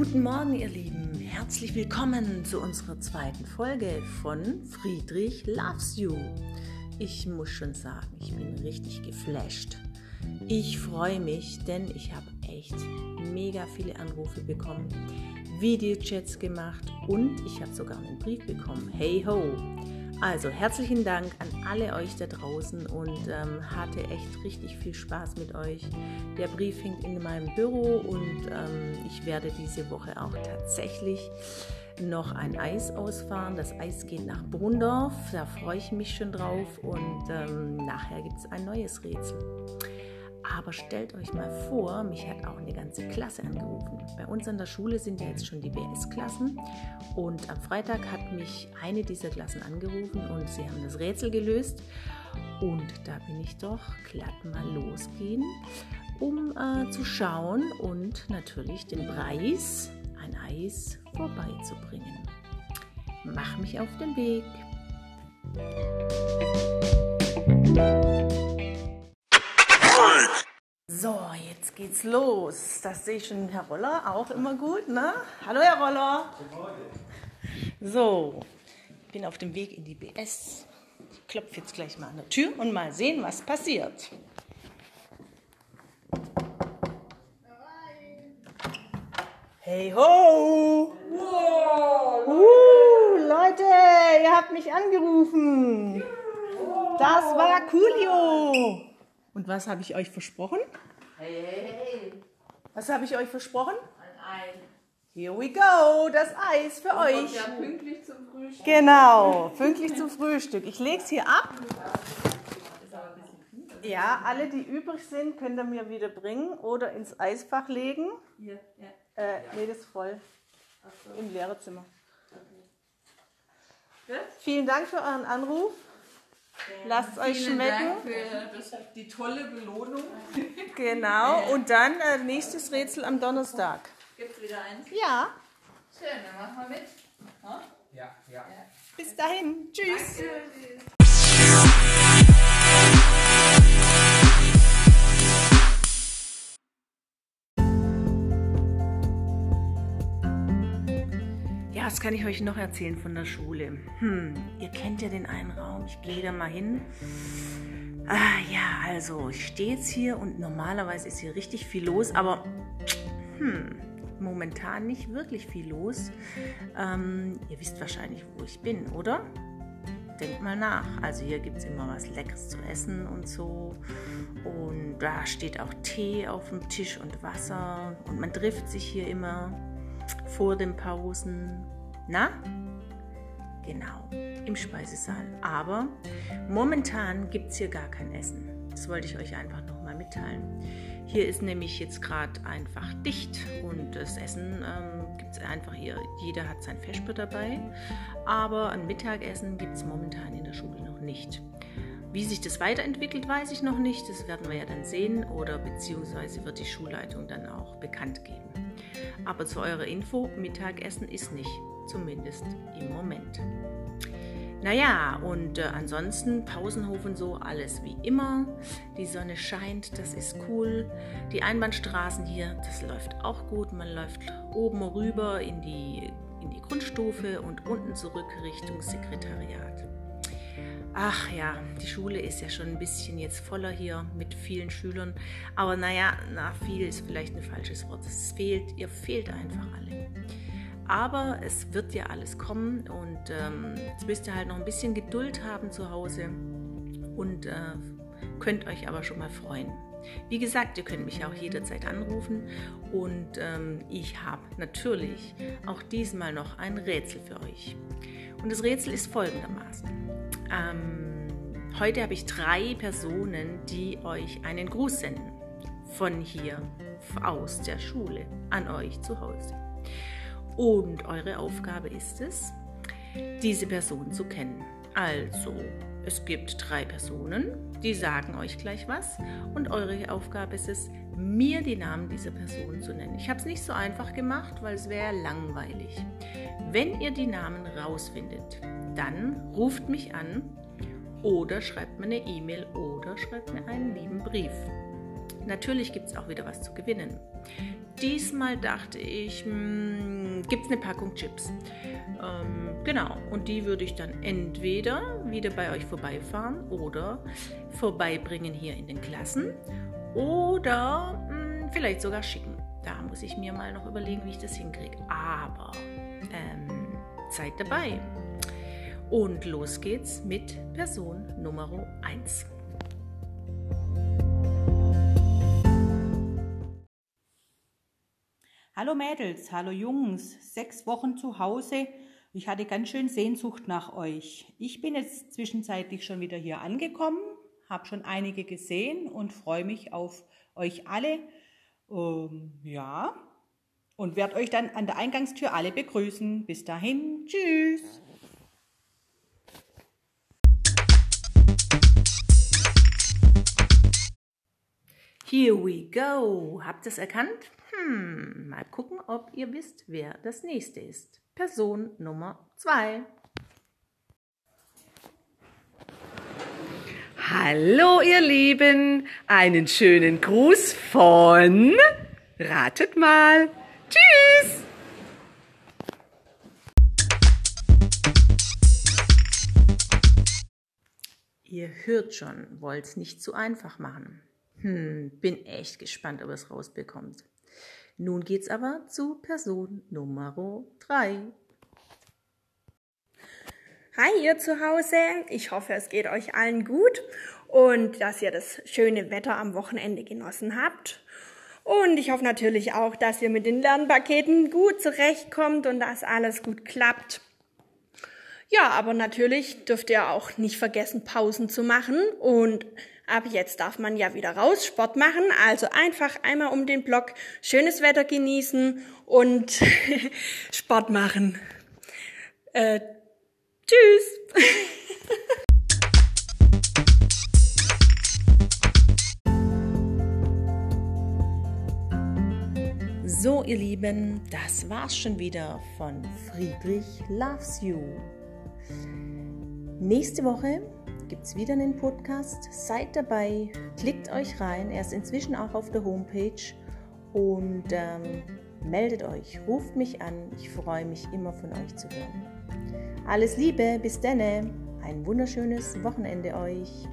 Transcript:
Guten Morgen, ihr Lieben. Herzlich willkommen zu unserer zweiten Folge von Friedrich Loves You. Ich muss schon sagen, ich bin richtig geflasht. Ich freue mich, denn ich habe echt mega viele Anrufe bekommen, Videochats gemacht und ich habe sogar einen Brief bekommen. Hey ho! Also herzlichen Dank an alle euch da draußen und ähm, hatte echt richtig viel Spaß mit euch. Der Brief hängt in meinem Büro und ähm, ich werde diese Woche auch tatsächlich noch ein Eis ausfahren. Das Eis geht nach Brundorf, da freue ich mich schon drauf und ähm, nachher gibt es ein neues Rätsel. Aber stellt euch mal vor, mich hat auch eine ganze Klasse angerufen. Bei uns an der Schule sind ja jetzt schon die BS-Klassen und am Freitag hat mich eine dieser Klassen angerufen und sie haben das Rätsel gelöst. Und da bin ich doch glatt mal losgehen, um äh, zu schauen und natürlich den Preis, ein Eis, vorbeizubringen. Mach mich auf den Weg. Geht's los. Das sehe ich schon Herr Roller auch immer gut, ne? Hallo Herr Roller. So, ich bin auf dem Weg in die BS. Ich klopfe jetzt gleich mal an der Tür und mal sehen, was passiert. Hey ho! Wow. Uh, Leute, ihr habt mich angerufen. Das war Coolio. Und was habe ich euch versprochen? Hey, hey, hey. Was habe ich euch versprochen? Ein Ei. Here we go, das Eis für Kommt euch. ja pünktlich zum Frühstück. Genau, pünktlich zum Frühstück. Ich lege es hier ab. Ja, alle, die übrig sind, könnt ihr mir wieder bringen oder ins Eisfach legen. Hier, ja. Äh, nee, das ist voll Ach so. im Lehrerzimmer. Vielen Dank für euren Anruf. Lasst euch Vielen schmecken. Dank für die tolle Belohnung. Genau, und dann äh, nächstes Rätsel am Donnerstag. Gibt es wieder eins? Ja, Schön, dann machen wir mit. Ja, ja. bis dahin. Tschüss. Danke. Was kann ich euch noch erzählen von der Schule? Hm, ihr kennt ja den einen Raum. Ich gehe da mal hin. Ah ja, also ich stehe jetzt hier und normalerweise ist hier richtig viel los, aber hm, momentan nicht wirklich viel los. Ähm, ihr wisst wahrscheinlich, wo ich bin, oder? Denkt mal nach. Also hier gibt es immer was Leckeres zu essen und so. Und da steht auch Tee auf dem Tisch und Wasser. Und man trifft sich hier immer vor den Pausen. Na? Genau, im Speisesaal. Aber momentan gibt es hier gar kein Essen. Das wollte ich euch einfach nochmal mitteilen. Hier ist nämlich jetzt gerade einfach dicht und das Essen ähm, gibt es einfach hier. Jeder hat sein Feschbar dabei, aber ein Mittagessen gibt es momentan in der Schule noch nicht. Wie sich das weiterentwickelt, weiß ich noch nicht. Das werden wir ja dann sehen oder beziehungsweise wird die Schulleitung dann auch bekannt geben. Aber zu eurer Info, Mittagessen ist nicht, zumindest im Moment. Naja, und äh, ansonsten Pausenhof und so, alles wie immer. Die Sonne scheint, das ist cool. Die Einbahnstraßen hier, das läuft auch gut. Man läuft oben rüber in die, in die Grundstufe und unten zurück Richtung Sekretariat. Ach ja, die Schule ist ja schon ein bisschen jetzt voller hier mit vielen Schülern. Aber naja, na, viel ist vielleicht ein falsches Wort. Es fehlt, ihr fehlt einfach alle. Aber es wird ja alles kommen und ähm, jetzt müsst ihr halt noch ein bisschen Geduld haben zu Hause und äh, könnt euch aber schon mal freuen. Wie gesagt, ihr könnt mich auch jederzeit anrufen und ähm, ich habe natürlich auch diesmal noch ein Rätsel für euch. Und das Rätsel ist folgendermaßen. Ähm, heute habe ich drei Personen, die euch einen Gruß senden. Von hier aus der Schule an euch zu Hause. Und eure Aufgabe ist es, diese Person zu kennen. Also, es gibt drei Personen, die sagen euch gleich was und eure Aufgabe ist es, mir die Namen dieser Person zu nennen. Ich habe es nicht so einfach gemacht, weil es wäre langweilig. Wenn ihr die Namen rausfindet, dann ruft mich an oder schreibt mir eine E-Mail oder schreibt mir einen lieben Brief. natürlich gibt es auch wieder was zu gewinnen. Diesmal dachte ich, gibt es eine Packung Chips. Ähm, genau, und die würde ich dann entweder wieder bei euch vorbeifahren oder vorbeibringen hier in den Klassen oder mh, vielleicht sogar schicken. Da muss ich mir mal noch überlegen, wie ich das hinkriege. Aber ähm, seid dabei. Und los geht's mit Person Nummer 1. Hallo Mädels, hallo Jungs, sechs Wochen zu Hause. Ich hatte ganz schön Sehnsucht nach euch. Ich bin jetzt zwischenzeitlich schon wieder hier angekommen, habe schon einige gesehen und freue mich auf euch alle. Ähm, ja, und werde euch dann an der Eingangstür alle begrüßen. Bis dahin, tschüss. Here we go. Habt ihr es erkannt? Hm, mal gucken, ob ihr wisst, wer das nächste ist. Person Nummer 2. Hallo ihr Lieben, einen schönen Gruß von... Ratet mal. Tschüss. Ihr hört schon, wollt es nicht zu einfach machen. Hm, bin echt gespannt, ob es rausbekommt. Nun geht's aber zu Person Nummer 3. Hi ihr zu Hause, ich hoffe es geht euch allen gut und dass ihr das schöne Wetter am Wochenende genossen habt. Und ich hoffe natürlich auch, dass ihr mit den Lernpaketen gut zurechtkommt und dass alles gut klappt. Ja, aber natürlich dürft ihr auch nicht vergessen, Pausen zu machen und Ab jetzt darf man ja wieder raus, Sport machen. Also einfach einmal um den Block schönes Wetter genießen und Sport machen. Äh, tschüss. So, ihr Lieben, das war's schon wieder von Friedrich Loves You. Nächste Woche gibt es wieder einen Podcast. Seid dabei, klickt euch rein. Er ist inzwischen auch auf der Homepage und ähm, meldet euch, ruft mich an. Ich freue mich immer von euch zu hören. Alles Liebe, bis denne. Ein wunderschönes Wochenende euch.